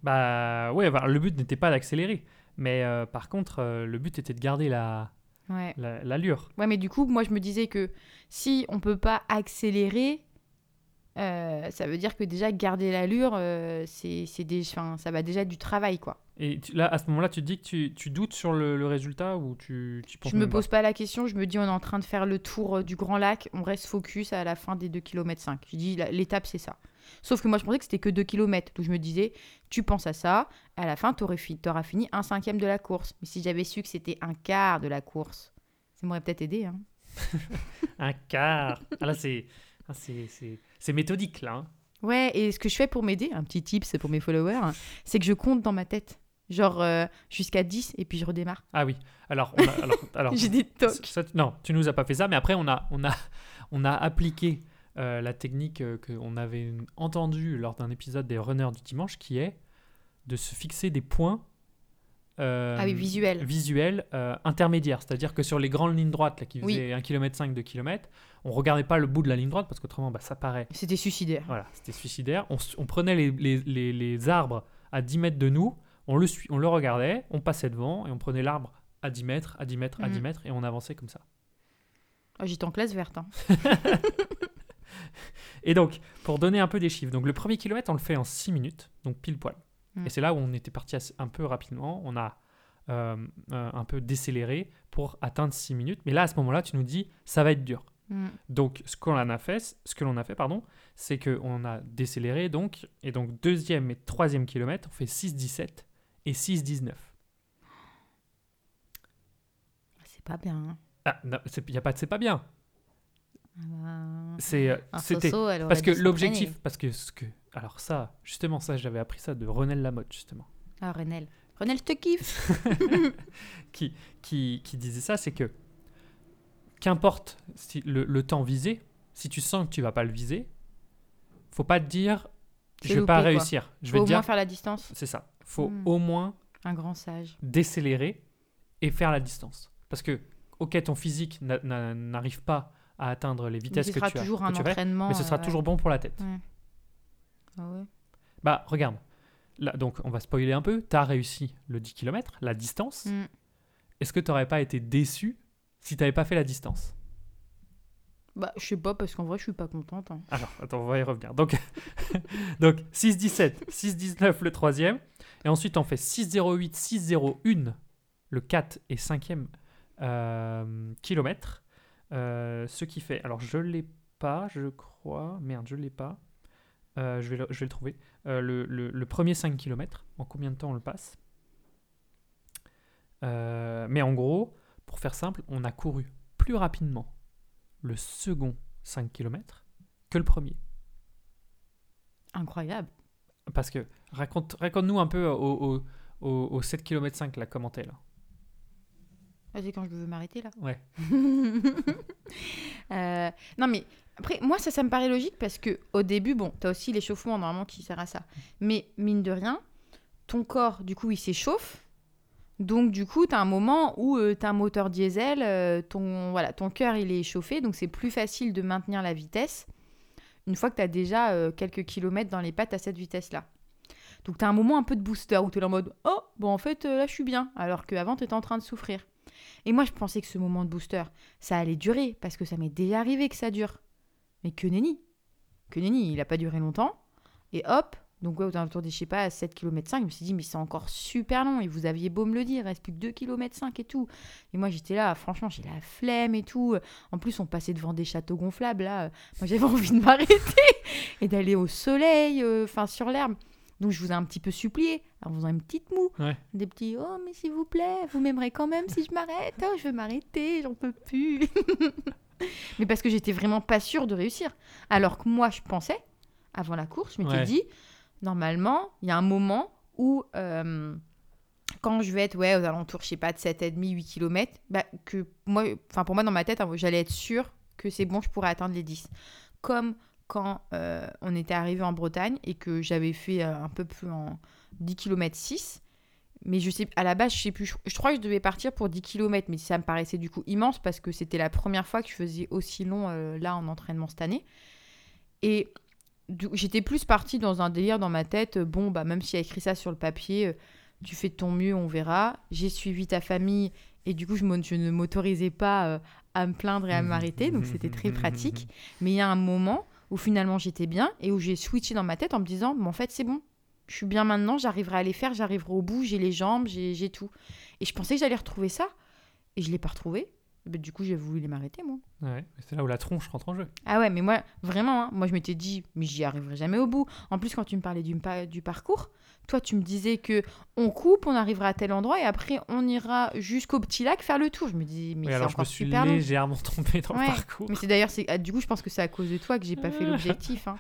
Bah ouais, bah, le but n'était pas d'accélérer. Mais euh, par contre, euh, le but était de garder la Ouais. la- l'allure. ouais, mais du coup, moi, je me disais que si on peut pas accélérer, euh, ça veut dire que déjà, garder l'allure, euh, c'est c'est des, ça va déjà être du travail, quoi. Et tu- là, à ce moment-là, tu te dis que tu, tu doutes sur le, le résultat ou tu, tu penses Je me pas pose pas la question, je me dis on est en train de faire le tour euh, du Grand Lac, on reste focus à la fin des 2 km 5. Je dis l'étape c'est ça. Sauf que moi je pensais que c'était que 2 km, donc je me disais tu penses à ça, à la fin tu auras fini un cinquième de la course. Mais si j'avais su que c'était un quart de la course, ça m'aurait peut-être aidé. Hein. Un quart. Ah, là, c'est ah, c'est- méthodique, là. hein. Ouais, et ce que je fais pour m'aider, un petit tip c'est pour mes followers, hein, c'est que je compte dans ma tête. Genre euh, jusqu'à 10 et puis je redémarre. Ah oui. Alors, on a- alors, alors J'ai des tocs. ça- non, tu nous as pas fait ça, mais après, on a, on a, on a appliqué euh, la technique euh, qu'on avait entendue lors d'un épisode des Runners du dimanche, qui est de se fixer des points euh, Ah oui, visuel. visuels euh, intermédiaires. C'est-à-dire que sur les grandes lignes droites là, qui Oui. faisaient 1 km 5, 2 km, on regardait pas le bout de la ligne droite parce qu'autrement, bah, ça paraît C'était suicidaire. Voilà, c'était suicidaire. On, prenait les, les- les- les arbres à 10 mètres de nous, on le, on le regardait, on passait devant et on prenait l'arbre à 10 mètres, à 10 mètres, à Mhm. 10 mètres et on avançait comme ça. Ah, J'étais en classe verte. hein. Et donc, pour donner un peu des chiffres, donc le premier kilomètre, on le fait en 6 minutes, donc pile poil. Et c'est là où on était parti un peu rapidement, on a euh, euh, un peu décéléré pour atteindre 6 minutes. Mais là, à ce moment-là, tu nous dis, ça va être dur. Mm. Donc, ce qu'on a fait, ce que l'on a fait, pardon, c'est qu'on a décéléré donc, et donc deuxième et troisième kilomètre, on fait 6,17 et 6,19. C'est pas bien. hein. Ah, a pas de c'est pas bien. Ah bah, C'est, euh, un c'était parce que l'objectif, parce que ce que, alors ça, justement ça, j'avais appris ça de Renel Lamotte justement, Ah, Renel. Renel, je te kiffe. qui, qui, qui disait ça, c'est que qu'importe si le, le temps visé, si tu sens que tu vas pas le viser, faut pas te dire je vais pas quoi. réussir. Je Faut vais au te dire moins faire la distance. c'est ça. Faut Hmm. au moins Un grand sage. décélérer et faire la distance. Parce que, ok, ton physique n'a- n'a- n'arrive pas à atteindre les Mais vitesses ce que sera tu as, toujours que un entraînement. mais ce sera euh, toujours bon pour la tête. ouais. Ah ouais. Bah, regarde. Là, donc, on va spoiler un peu. Tu as réussi le 10 km, la distance. Mm. Est-ce que tu n'aurais pas été déçu si tu n'avais pas fait la distance? Bah, je sais pas, parce qu'en vrai, je suis pas contente. hein. Alors, attends, on va y revenir. Donc, donc 6,17, 6,19 le troisième. Et ensuite, on fait 6,08, 6,01 le 4 et 5e euh, kilomètre. Euh, ce qui fait. Alors, je l'ai pas, je crois. Merde, je l'ai pas. Euh, je, vais le, je vais le trouver. Euh, le, le- le premier 5 km, en combien de temps on le passe? Euh, Mais en gros, pour faire simple, on a couru plus rapidement le second 5 km que le premier. Incroyable. Parce que raconte, raconte-nous un peu au, au, au- au 7 km 5 là, comment t'es là? Vas-y, quand je veux m'arrêter, là. Ouais. Euh, non, mais après, moi, ça, ça me paraît logique parce que au début, bon, t'as aussi l'échauffement normalement qui sert à ça. Mais mine de rien, ton corps, du coup, il s'échauffe. Donc, du coup, t'as un moment où tu t'as un moteur diesel, euh, ton, voilà, ton cœur, il est échauffé. Donc, c'est plus facile de maintenir la vitesse une fois que t'as déjà euh, quelques kilomètres dans les pattes à cette vitesse-là. Donc, t'as un moment un peu de booster où t'es en mode Oh, bon, en fait, euh, là, je suis bien. Alors qu'avant, t'étais en train de souffrir. Et moi, je pensais que ce moment de booster, ça allait durer parce que ça m'est déjà arrivé que ça dure. Mais que nenni. Que nenni, il a pas duré longtemps. Et hop, donc ouais, aux alentours des, je sais pas, 7 km 5, je me suis dit, mais c'est encore super long. Et vous aviez beau me le dire, il reste plus que 2 km 5 et tout. Et moi, j'étais là, franchement, j'ai la flemme et tout. En plus, on passait devant des châteaux gonflables, là. Moi, j'avais envie de m'arrêter et d'aller au soleil, euh, enfin, sur l'herbe. Donc, je vous ai un petit peu supplié, en faisant une petite moue. Ouais. Des petits, oh, mais s'il vous plaît, vous m'aimerez quand même si je m'arrête. Oh, je veux m'arrêter, j'en peux plus. mais parce que j'étais vraiment pas sûre de réussir. Alors que moi, je pensais, avant la course, je m'étais Ouais. dit, normalement, il y a un moment où, euh, quand je vais être ouais, aux alentours, je sais pas, de 7,5, 8 km, bah, que moi, enfin pour moi, dans ma tête, hein, j'allais être sûre que c'est bon, je pourrais atteindre les 10. comme quand euh, on était arrivé en Bretagne et que j'avais fait euh, un peu plus en 10 km 6. Mais je sais, à la base, je sais plus. Je, je crois que je devais partir pour 10 km, mais ça me paraissait du coup immense parce que c'était la première fois que je faisais aussi long euh, là en entraînement cette année. Et j'étais plus partie dans un délire dans ma tête. Bon, bah même s'il y a écrit ça sur le papier, tu fais de ton mieux, on verra. J'ai suivi ta famille et du coup, je, je ne m'autorisais pas à me plaindre et à m'arrêter, donc c'était très pratique. Mais il y a un moment où finalement j'étais bien et où j'ai switché dans ma tête en me disant, mais en fait c'est bon, je suis bien maintenant, j'arriverai à les faire, j'arriverai au bout, j'ai les jambes, j'ai tout. Et je pensais que j'allais retrouver ça et je l'ai pas retrouvé. Ben, du coup j'ai voulu m'arrêter moi. Ouais, c'est là où la tronche rentre en jeu. Ah ouais, mais moi vraiment, hein, moi je m'étais dit, mais j'y arriverai jamais au bout. En plus quand tu me parlais du, pa- du parcours, toi tu me disais que on coupe, on arrivera à tel endroit et après on ira jusqu'au petit lac faire le tour. Je me dis, mais Oui, c'est alors je me suis super légèrement trompé dans Ouais. le parcours. Mais c'est d'ailleurs, ah, du coup je pense que c'est à cause de toi que j'ai pas fait l'objectif. hein.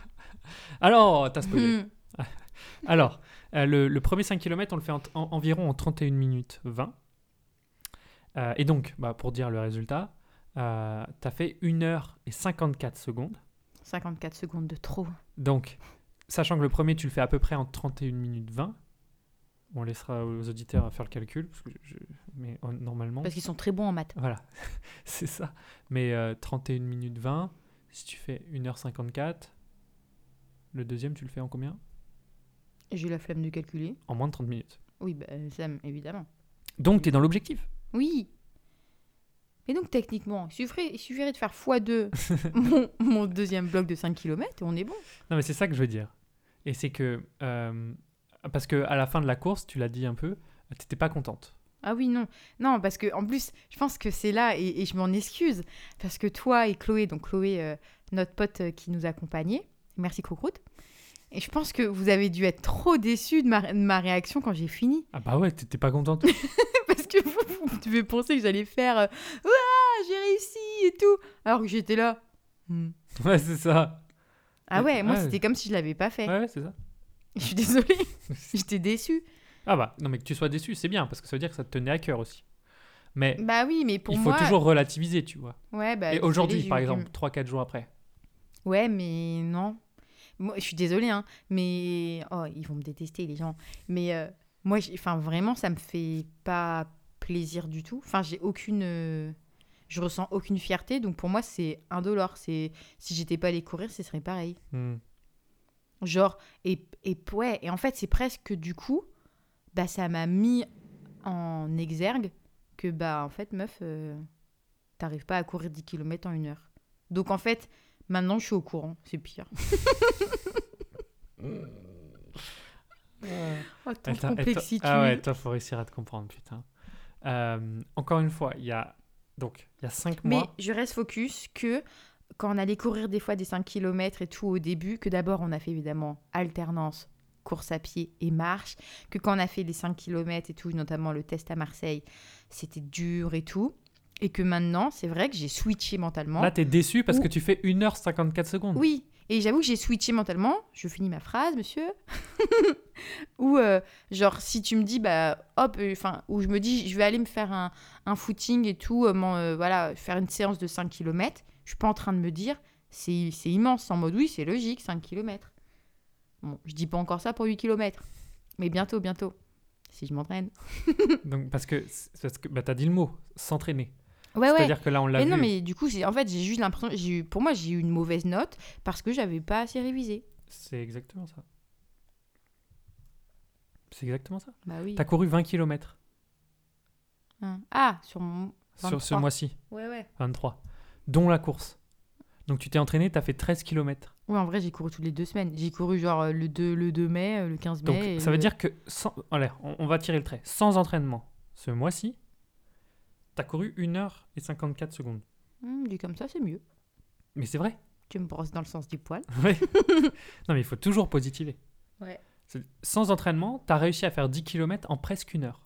Alors, t'as spoilé. Hmm. Alors, euh, le, le premier 5 km, on le fait en- en- environ en 31 minutes 20. Euh, et donc, bah, pour dire le résultat, euh, tu as fait 1 heure et 54 secondes. 54 secondes de trop. Donc, sachant que le premier, tu le fais à peu près en 31 minutes 20. On laissera aux auditeurs faire le calcul, parce que je- mais euh, normalement. Parce qu'ils sont très bons en maths. Voilà, c'est ça. Mais euh, 31 minutes 20, si tu fais 1h54, le deuxième, tu le fais en combien? J'ai la flemme de calculer. En moins de 30 minutes. Oui, bah, Sam, évidemment. Donc, tu es dans l'objectif. Oui. Et donc, techniquement, il suffirait, il suffirait de faire x2 mon, mon deuxième bloc de 5 km et on est bon. Non, mais c'est ça que je veux dire. Et c'est que. euh, parce que à la fin de la course, tu l'as dit un peu, t'étais pas contente. Ah oui, non. Non, parce que en plus, je pense que c'est là, et, et je m'en excuse, parce que toi et Chloé, donc Chloé, euh, notre pote euh, qui nous accompagnait, merci Crocroute, et je pense que vous avez dû être trop déçus de ma, de ma réaction quand j'ai fini. Ah bah ouais, t'étais pas contente. Parce que vous, vous devez penser que j'allais faire euh, Ouah, j'ai réussi et tout. Alors que j'étais là. Hmm. ouais, c'est ça. Ah ouais, moi Ouais. c'était comme si je l'avais pas fait. Ouais, c'est ça. Je suis désolée, j'étais déçue. Ah bah, non, mais que tu sois déçu, c'est bien, parce que ça veut dire que ça te tenait à cœur aussi. Mais Bah oui, mais pour il faut moi. toujours relativiser, tu vois. Ouais, bah, Et aujourd'hui, par exemple, 3-4 jours après. Ouais, mais non. Moi, je suis désolée, hein, mais. Oh, ils vont me détester, les gens. Mais euh, moi, j'ai- enfin, vraiment, ça me fait pas plaisir du tout. Enfin, j'ai aucune. euh, Je ressens aucune fierté, donc pour moi, c'est indolore. C'est Si j'étais pas allée courir, ce serait pareil. Hmm. Genre, et, et ouais, et en fait, c'est presque du coup, bah, ça m'a mis en exergue que, bah, en fait, meuf, euh, t'arrives pas à courir 10 km en une heure. Donc, en fait, maintenant, je suis au courant, c'est pire. Oh, ton toi- complexitude. Ah ouais, toi, faut réussir à te comprendre, putain. Euh, encore une fois, il y a donc il y a 5 Mais mois. je reste focus que quand on allait courir des fois des 5 km et tout au début, que d'abord on a fait évidemment alternance, course à pied et marche, que quand on a fait les 5 km et tout, notamment le test à Marseille, c'était dur et tout. Et que maintenant, c'est vrai que j'ai switché mentalement. Là, t'es déçu parce Ou- que tu fais 1h54 secondes. Oui, et j'avoue que j'ai switché mentalement. Je finis ma phrase, monsieur. Ou euh, genre si tu me dis bah hop, enfin où je me dis je vais aller me faire un, un footing et tout, euh, euh, voilà, faire une séance de 5 km. Je suis pas en train de me dire c'est immense en mode oui c'est logique 5 km. Bon, je dis pas encore ça pour 8 km, mais bientôt bientôt si je m'entraîne. Donc, parce que, parce que bah, t'as dit le mot, s'entraîner. Ouais ouais. C'est-à-dire que là, on l'a Mais vu. non mais du coup en fait j'ai juste l'impression eu pour moi j'ai eu une mauvaise note parce que j'avais pas assez révisé. C'est exactement ça. C'est exactement ça. Bah oui. T'as couru 20 km Hein. Ah sur mon sur ce 23. mois-ci, Ouais ouais. 23, dont la course. Donc tu t'es entraîné, t'as fait 13 km. Oui, en vrai, j'ai couru toutes les deux semaines. J'ai couru genre le 2, le 2 mai, le 15 Donc mai. et ça veut le- dire que, sans... allez, on va tirer le trait, sans entraînement, ce mois-ci, t'as couru 1h54 secondes. Hmm, dit comme ça, c'est mieux. Mais c'est vrai. Tu me brosses dans le sens du poil. Ouais. non mais il faut toujours positiver. Ouais. Sans entraînement, t'as réussi à faire 10 km en presque une heure.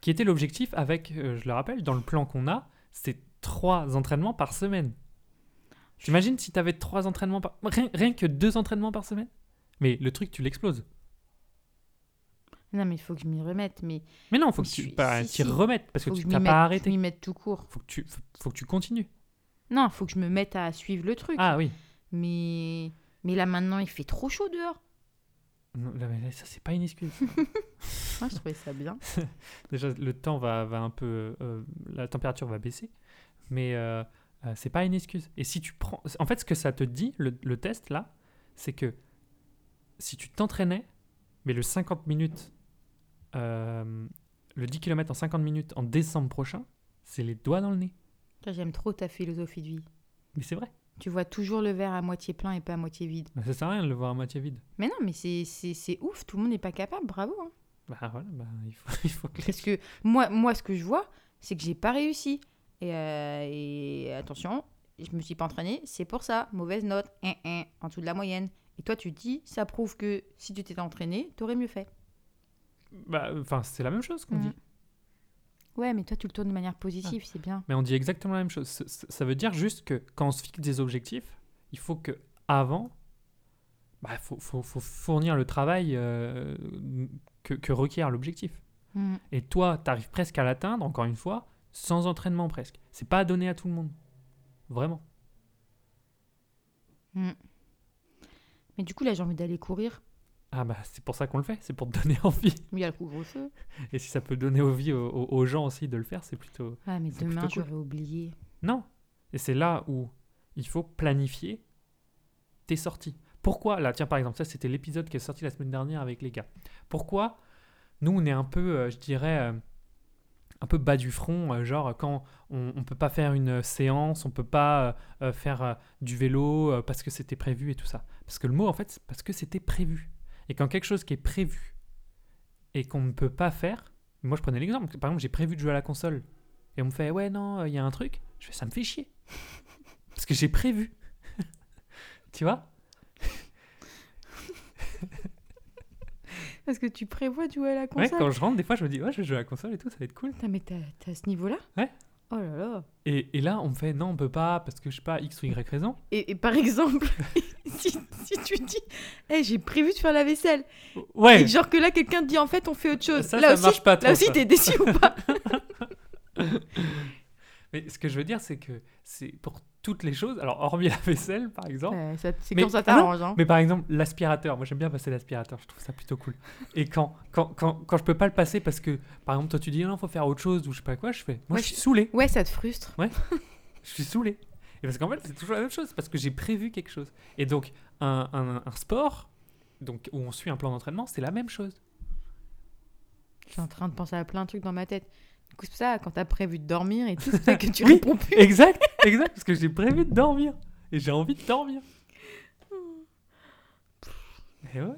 Qui était l'objectif avec, euh, je le rappelle, dans le plan qu'on a, c'est trois entraînements par semaine. T'imagines si t'avais trois entraînements par... Rien, rien que deux entraînements par semaine? Mais le truc, tu l'exploses. Non, mais il faut que je m'y remette. Mais Mais non, faut Mais que tu bah, si, t'y si. remettes parce que faut que tu m'y pas arrêté. je m'y mette tout court. Faut que tu, faut, faut que tu continues. Non, faut que je me mette à suivre le truc. Ah oui. Mais, mais là maintenant, il fait trop chaud dehors. Non, là, mais là, ça, c'est pas une excuse. Moi, je trouvais ça bien. Déjà, le temps va, va un peu. euh, la température va baisser. Mais euh, euh, c'est pas une excuse. Et si tu prends. En fait, ce que ça te dit, le, le test là, c'est que si tu t'entraînais, mais le 50 minutes. Euh, le 10 km en 50 minutes en décembre prochain, c'est les doigts dans le nez. J'aime trop ta philosophie de vie. Mais c'est vrai. Tu vois toujours le verre à moitié plein et pas à moitié vide. Ça sert à rien de le voir à moitié vide. Mais non, mais c'est- ouf, tout le monde n'est pas capable, bravo. hein. Bah voilà, bah, il, faut, il faut que. Parce que moi, moi, ce que je vois, c'est que j'ai pas réussi. Et, euh, et attention, je me suis pas entraînée, c'est pour ça. Mauvaise note, hein, hein, en dessous de la moyenne. Et toi, tu te dis, ça prouve que si tu t'étais entraîné, t'aurais mieux fait. Bah, enfin, c'est la même chose qu'on Mm. dit. Ouais, mais toi, tu le tournes de manière positive, c'est bien. Mais on dit exactement la même chose. Ça veut dire juste que quand on se fixe des objectifs, il faut que avant, bah, faut, faut, faut fournir le travail euh, que, que requiert l'objectif. Mm. Et toi, tu arrives presque à l'atteindre, encore une fois, sans entraînement presque. C'est pas donné à tout le monde. Vraiment. Mais du coup, là, j'ai envie d'aller courir. Ah bah c'est pour ça qu'on le fait, c'est pour te donner envie. Mais il y a le couvre-feu. Et si ça peut donner envie aux, aux- aux gens aussi de le faire, c'est plutôt... Ah, mais demain, cool. j'aurais oublié. Non. Et c'est là où il faut planifier tes sorties. Pourquoi Là, tiens, par exemple, ça, c'était l'épisode qui est sorti la semaine dernière avec les gars. Pourquoi nous, on est un peu, euh, je dirais, euh, un peu bas du front, euh, genre quand on ne peut pas faire une séance, on peut pas euh, faire euh, du vélo euh, parce que c'était prévu et tout ça. Parce que le mot, en fait, c'est parce que c'était prévu. Et quand quelque chose qui est prévu et qu'on ne peut pas faire, moi, je prenais l'exemple. Par exemple, j'ai prévu de jouer à la console. Et on me fait, ouais, non, il y a un truc. Je fais, ça me fait chier. Parce que j'ai prévu. tu vois? Parce que tu prévois de jouer à la Ouais, console quand je rentre, des fois, je me dis, ouais, je vais jouer à la console et tout, ça va être cool. Putain, mais t'as t'as ce niveau-là? Ouais. Oh là là. Et, et là, on me fait, non, on peut pas, parce que je sais pas, X ou Y raison. Et, et par exemple, si, si tu dis, Eh, j'ai prévu de faire la vaisselle, Ouais, et genre que là, quelqu'un te dit, en fait, on fait autre chose. ça, là ça aussi, marche pas trop. là aussi, ça. t'es déçu ou pas? Mais ce que je veux dire, c'est que c'est pour toutes les choses, alors hormis la vaisselle, par exemple, Ouais, C'est Mais- quand ça ah t'arrange. hein. Mais par exemple, l'aspirateur, moi j'aime bien passer l'aspirateur, je trouve ça plutôt cool. Et quand, quand, quand, quand je peux pas le passer parce que, par exemple, toi tu dis non, faut faire autre chose ou je sais pas quoi, je fais, moi Ouais, je suis saoulé, Ouais, ça te frustre. je suis saoulé. Et parce qu'en fait, c'est toujours la même chose, parce que j'ai prévu quelque chose. Et donc, un, un, un sport, donc, où on suit un plan d'entraînement, c'est la même chose. Je suis en train de penser à plein de trucs dans ma tête. Coup, c'est ça, quand t'as prévu de dormir et tout, c'est ça que tu Oui. réponds plus. Exact, exact, parce que j'ai prévu de dormir. Et j'ai envie de dormir. Et ouais.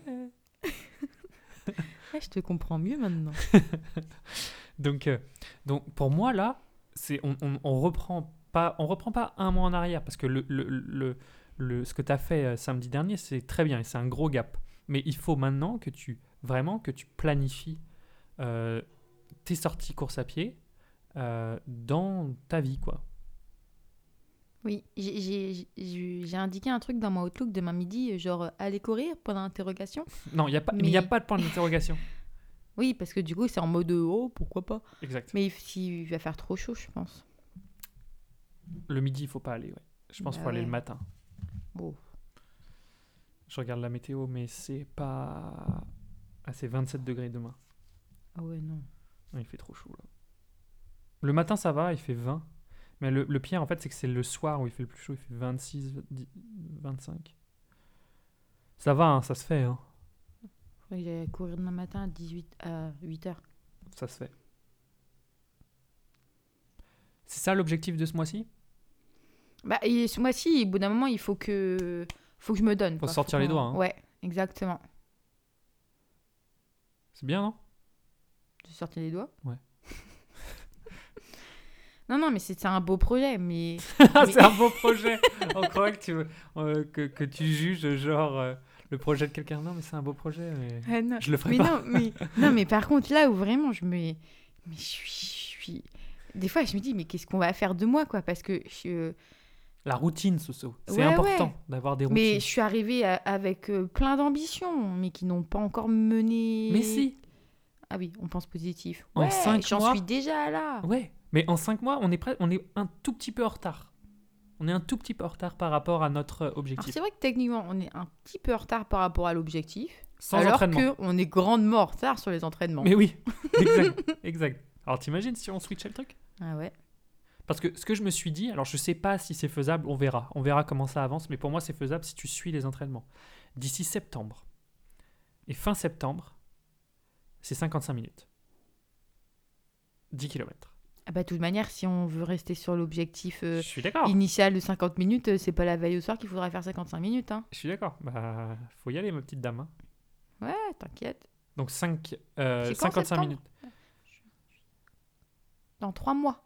Ouais, je te comprends mieux maintenant. Donc, euh, donc pour moi là, c'est on, on, on reprend pas on reprend pas un mois en arrière parce que le, le, le, le- ce que tu as fait euh, samedi dernier c'est très bien et c'est un gros gap. Mais il faut maintenant que tu vraiment que tu planifies euh, tes sorties course à pied euh, dans ta vie quoi. Oui, j'ai- indiqué un truc dans mon Outlook demain midi, genre euh, aller courir pendant l'interrogation. Non, il y a pas mais il y a Mais- pas de point d'interrogation. Oui, parce que du coup, c'est en mode euh, oh, pourquoi pas. exact. Mais il, il va faire trop chaud, je pense. Le midi il faut pas aller ouais. Je pense qu'il Bah faut aller ouais. le matin. Bon. Je regarde la météo mais c'est pas ah, c'est 27 degrés demain. Ah ouais, non. Non, il fait trop chaud là. Le matin ça va, il fait 20. Mais le, le pire en fait c'est que c'est le soir où il fait le plus chaud, il fait 26, 10, 25. Ça va, hein, ça se fait, hein. Faudrait que j'aille courir demain matin à 18 à 8 heures. ça se fait. C'est ça l'objectif de ce mois-ci? Bah, et ce mois-ci, au bout d'un moment, il faut que, faut que je me donne. Faut quoi. sortir les doigts, hein. Ouais, exactement. C'est bien, non? Tu sortais les doigts Ouais. non, non, mais c'est un beau projet, mais Mais- C'est un beau projet On croit que tu, euh, que, que tu juges genre euh, le projet de quelqu'un. Non mais c'est un beau projet, mais Ah, non. je le ferai Mais pas. non, mais, non, mais par contre, là où vraiment je me. Mais je suis. je suis- Des fois, je me dis, mais qu'est-ce qu'on va faire de moi, quoi? Parce que je. La routine, Soso. C'est Ouais, important ouais. d'avoir des routines. Mais je suis arrivée à- avec euh, plein d'ambitions, mais qui n'ont pas encore mené. Mais si Ah oui, on pense positif. En Ouais, cinq J'en mois- suis déjà là. Ouais, mais en 5 mois, on est, prêt, on est un tout petit peu en retard. On est un tout petit peu en retard par rapport à notre Alors objectif. c'est vrai que techniquement, on est un petit peu en retard par rapport à l'objectif. Sans alors qu'on est grandement en retard sur les entraînements. Mais oui, exact, exact. Alors t'imagines si on switchait le truc? Ah ouais. Parce que ce que je me suis dit, alors je sais pas si c'est faisable, on verra. On verra comment ça avance, mais pour moi c'est faisable si tu suis les entraînements. D'ici septembre et fin septembre, c'est 55 minutes. 10 km. Ah bah de toute manière, si on veut rester sur l'objectif euh, initial de 50 minutes, euh, c'est pas la veille au soir qu'il faudra faire 55 minutes. Hein. Je suis d'accord. Bah, faut y aller, ma petite dame. hein. Ouais, t'inquiète. Donc 5, euh, C'est quand, 55 septembre minutes. Dans 3 mois.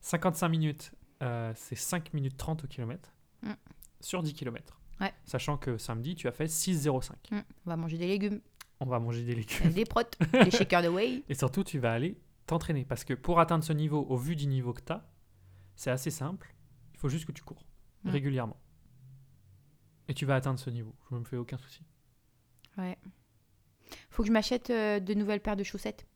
55 minutes, euh, c'est 5 minutes 30 au kilomètre Mm. sur 10 km. Ouais. Sachant que samedi, tu as fait 6,05. Hmm, On va manger des légumes, On va manger des légumes. des protes, des shakers de whey. Et surtout, tu vas aller t'entraîner. Parce que pour atteindre ce niveau, au vu du niveau que tu as, c'est assez simple. Il faut juste que tu cours régulièrement. Et tu vas atteindre ce niveau. Je me fais aucun souci. Ouais. Faut que je m'achète euh, de nouvelles paires de chaussettes.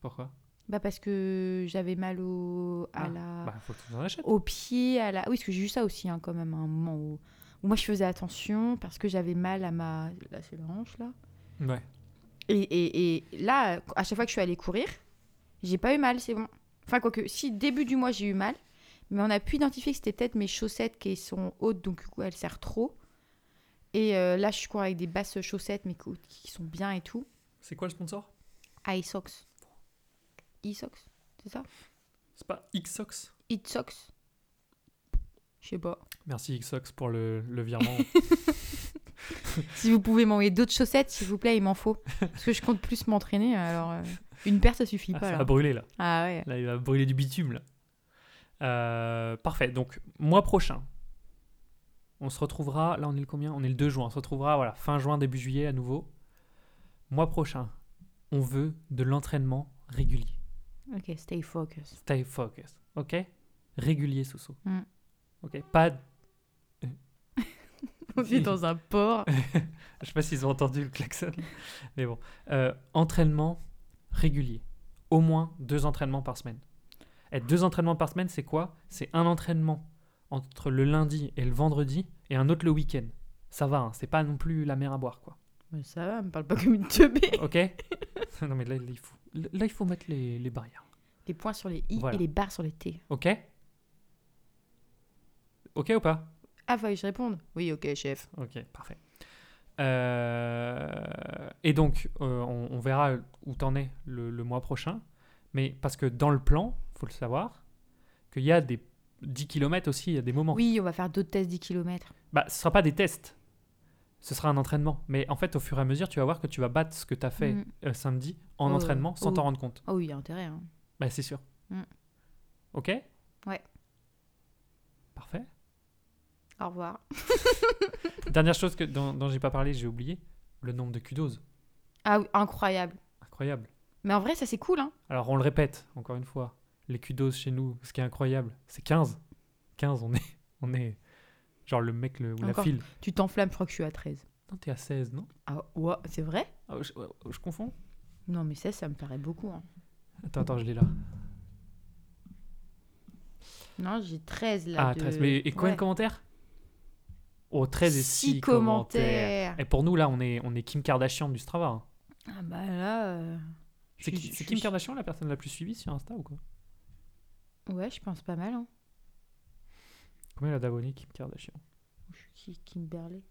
Pourquoi? Bah parce que j'avais mal au à Ah, la Bah, faut que tu en achètes. au pied, à la oui parce que j'ai eu ça aussi hein, quand même à un moment où moi je faisais attention parce que j'avais mal à ma là c'est la hanche là. Ouais. Et, et, et là à chaque fois que je suis allée courir, j'ai pas eu mal, c'est bon. Enfin quoique si début du mois j'ai eu mal, mais on a pu identifier que c'était peut-être mes chaussettes qui sont hautes donc du coup elles serrent trop. Et euh, là je cours avec des basses chaussettes mais qui- sont bien et tout. C'est quoi le sponsor? iSocks. iSocks, c'est ça? C'est pas Xox iSocks. Je sais pas. Merci Xox pour le, le virement. Si vous pouvez m'envoyer d'autres chaussettes, s'il vous plaît, il m'en faut. Parce que je compte plus m'entraîner, alors euh, une paire, ça suffit Ah, pas. ça là. va brûler là. Ah ouais. Là, il va brûler du bitume là. Euh, parfait. Donc, mois prochain, on se retrouvera. Là, on est le combien? On est le 2 juin. On se retrouvera voilà, fin juin, début juillet à nouveau. Mois prochain, on veut de l'entraînement régulier. Ok, stay focus. Stay focused. Ok? Régulier, Soso. Mm. Ok Pas. On est dans un port. Je sais pas s'ils ont entendu le klaxon. Mais bon. Euh, entraînement régulier. Au moins deux entraînements par semaine. Et deux entraînements par semaine, c'est quoi? C'est un entraînement entre le lundi et le vendredi et un autre le week-end. Ça va, hein, c'est pas non plus la mer à boire, quoi. Mais ça va, me parle pas comme une teubée. Ok Non, mais là, il faut, là, il faut mettre les, les barrières. Les points sur les i Voilà. et les barres sur les t. Ok Ok ou pas? Ah, fallait que je réponde. Oui, ok, chef. Ok, parfait. Euh, et donc, euh, on, on verra où t'en es le, le mois prochain. Mais parce que dans le plan, faut le savoir, qu'il y a des 10 km aussi, il y a des moments. Oui, on va faire d'autres tests 10 km. Bah, ce sera pas des tests. Ce sera un entraînement. Mais en fait, au fur et à mesure, tu vas voir que tu vas battre ce que tu as fait Mm. euh, samedi en Oh, entraînement sans oh. t'en rendre compte. Oh oui, il y a intérêt. Hein. Bah, c'est sûr. Mm. Ok? Ouais. Parfait. Au revoir. Dernière chose que, dont, dont j'ai pas parlé, j'ai oublié le nombre de kudos. Ah oui, incroyable. Incroyable. Mais en vrai, ça c'est cool, hein. Alors on le répète, encore une fois, les kudos chez nous, ce qui est incroyable, c'est 15. 15, on est, on est genre le mec le, ou la Encore. file. Tu t'enflammes, je crois que je suis à 13. Non, t'es à 16, non? Ah ouais, c'est vrai? Ah, je, je confonds Non, mais 16, ça me paraît beaucoup. Hein. Attends, attends, je l'ai là. Non, j'ai 13 là. ah, de- 13. Mais et combien Ouais. de commentaires Oh, 13 et 6 Six commentaires. commentaires. Et pour nous, là, on est, on est Kim Kardashian du Strava. hein. Ah bah là. euh, C'est je qui- suis- c'est je Kim Kardashian, la personne la plus suivie sur Insta ou quoi? Ouais, je pense pas mal. Hein. Combien elle a d'abonnés, Kim Kardashian? Je suis qui Kimberley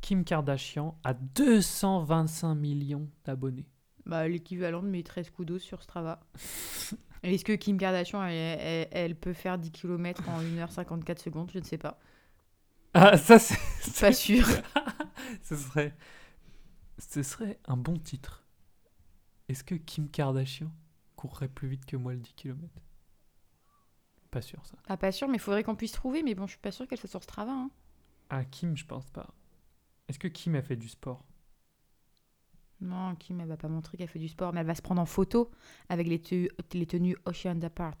Kim Kardashian a 225 millions d'abonnés. Bah, l'équivalent de mes 13 coups d'eau sur Strava. Est-ce que Kim Kardashian, elle, elle- elle peut faire 10 km en 1h54 secondes? Je ne sais pas. Ah, ça, c'est. Pas sûr. ce serait. Ce serait un bon titre. Est-ce que Kim Kardashian courrait plus vite que moi le 10 km Pas sûr ça. Ah, pas sûr, mais il faudrait qu'on puisse trouver. Mais bon, je suis pas sûr qu'elle soit sur Strava. Hein. Ah, Kim, je pense pas. Est-ce que Kim a fait du sport? Non, Kim, elle va pas montrer qu'elle fait du sport, mais elle va se prendre en photo avec les, te- les tenues Ocean Apart.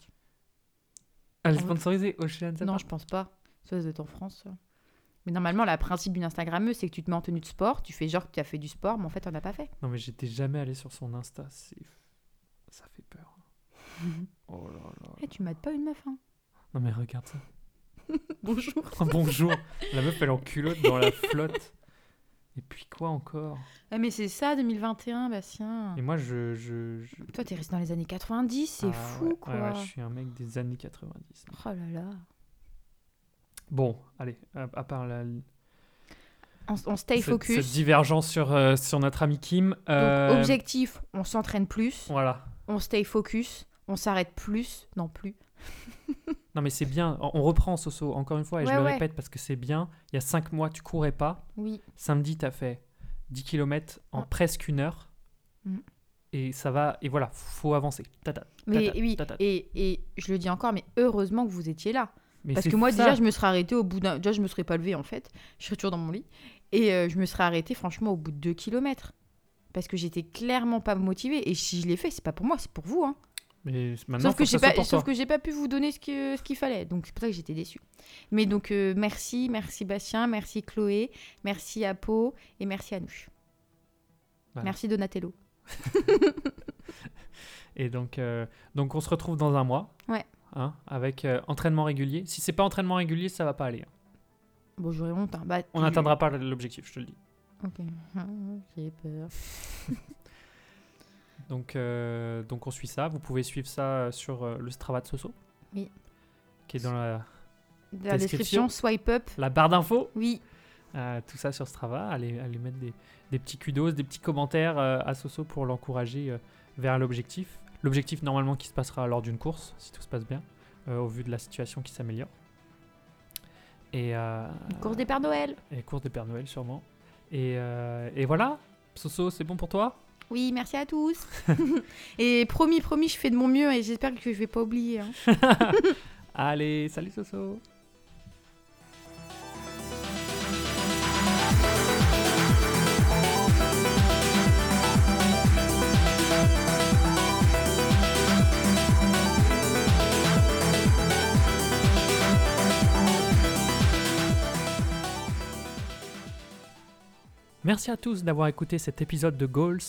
Elle est Ah sponsorisée Ocean Non, je pense pas. Ça, être en France. ça. Mais normalement, le principe d'une Instagrammeuse, c'est que tu te mets en tenue de sport, tu fais genre que tu as fait du sport, mais en fait, on n'a pas fait. Non, mais j'étais jamais allé sur son Insta. C'est... Ça fait peur. Oh là là. Eh, tu mates pas une meuf, hein Non mais regarde ça. Bonjour. Bonjour. La meuf elle est en culotte dans la flotte. Et puis quoi encore? Ah, mais c'est ça, 2021, Bastien. Et moi je... je, je- Toi, t'es resté dans les années 90, c'est Ah, fou, ouais, quoi. ouais, ouais, je suis un mec des années 90. Oh là là. Bon, allez, à, à part la, On, on stay cette, focus. cette divergence sur, euh, sur notre ami Kim. Donc, euh, objectif, on s'entraîne plus, Voilà. on stay focus, on s'arrête plus, non plus. Non mais c'est bien, on reprend Soso, encore une fois, et je le ouais. répète parce que c'est bien. Il y a 5 mois, tu courais pas. Oui. Samedi, tu as fait 10 km en Ouais. presque une heure. Mm. Et ça va, et voilà, faut avancer. Tata, Mais tata, oui, et, et je le dis encore, mais heureusement que vous étiez là. Mais Parce que moi, ça. déjà, je me serais arrêtée au bout d'un. Déjà, je me serais pas levée, en fait. Je serais toujours dans mon lit. Et euh, je me serais arrêtée, franchement, au bout de 2 km. Parce que j'étais clairement pas motivée. Et si je l'ai fait, c'est pas pour moi, c'est pour vous. Hein. Mais maintenant, Sauf, que faut j'ai pas, sauf toi. que j'ai pas pu vous donner ce que- ce qu'il fallait. Donc, c'est pour ça que j'étais déçue. Mais donc, euh, merci, merci Bastien, merci Chloé, merci Apo et merci à nous. Voilà. Merci Donatello. Et donc, euh, donc on se retrouve dans un mois. Ouais. hein, avec euh, entraînement régulier. Si c'est pas entraînement régulier, ça va pas aller. hein. Bon, j'aurais honte. hein. Bah, On n'atteindra pas l'objectif, je te le dis. Ok. J'ai peur. Donc, euh, donc on suit ça. Vous pouvez suivre ça euh, sur euh, le Strava de Soso. Oui. Qui est dans la, Dans la Description. description, swipe up. la barre d'infos. Oui. Euh, tout ça sur Strava. Allez, allez mettre des, des petits kudos, des petits commentaires à Soso pour l'encourager vers l'objectif. L'objectif normalement qui se passera lors d'une course, si tout se passe bien, au vu de la situation qui s'améliore. Et, euh, Course des Pères Noël. et course des Pères Noël sûrement. Et, et voilà, Soso, c'est bon pour toi? Oui, merci à tous. et promis, promis, je fais de mon mieux et j'espère que je vais pas oublier. hein. Allez, salut Soso Merci à tous d'avoir écouté cet épisode de Goals.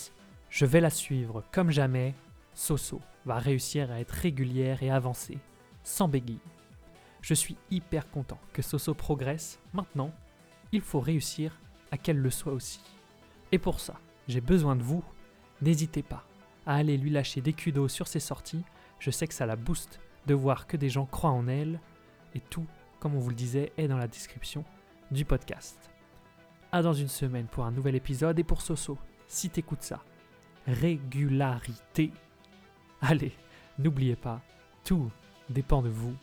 Je vais la suivre comme jamais. Soso va réussir à être régulière et avancer, sans béguille. Je suis hyper content que Soso progresse. Maintenant, il faut réussir à qu'elle le soit aussi. Et pour ça, j'ai besoin de vous. N'hésitez pas à aller lui lâcher des kudos sur ses sorties. Je sais que ça la booste de voir que des gens croient en elle. Et tout, comme on vous le disait, est dans la description du podcast. À dans une semaine pour un nouvel épisode. Et pour Soso, si t'écoutes ça, régularité. Allez, n'oubliez pas, tout dépend de vous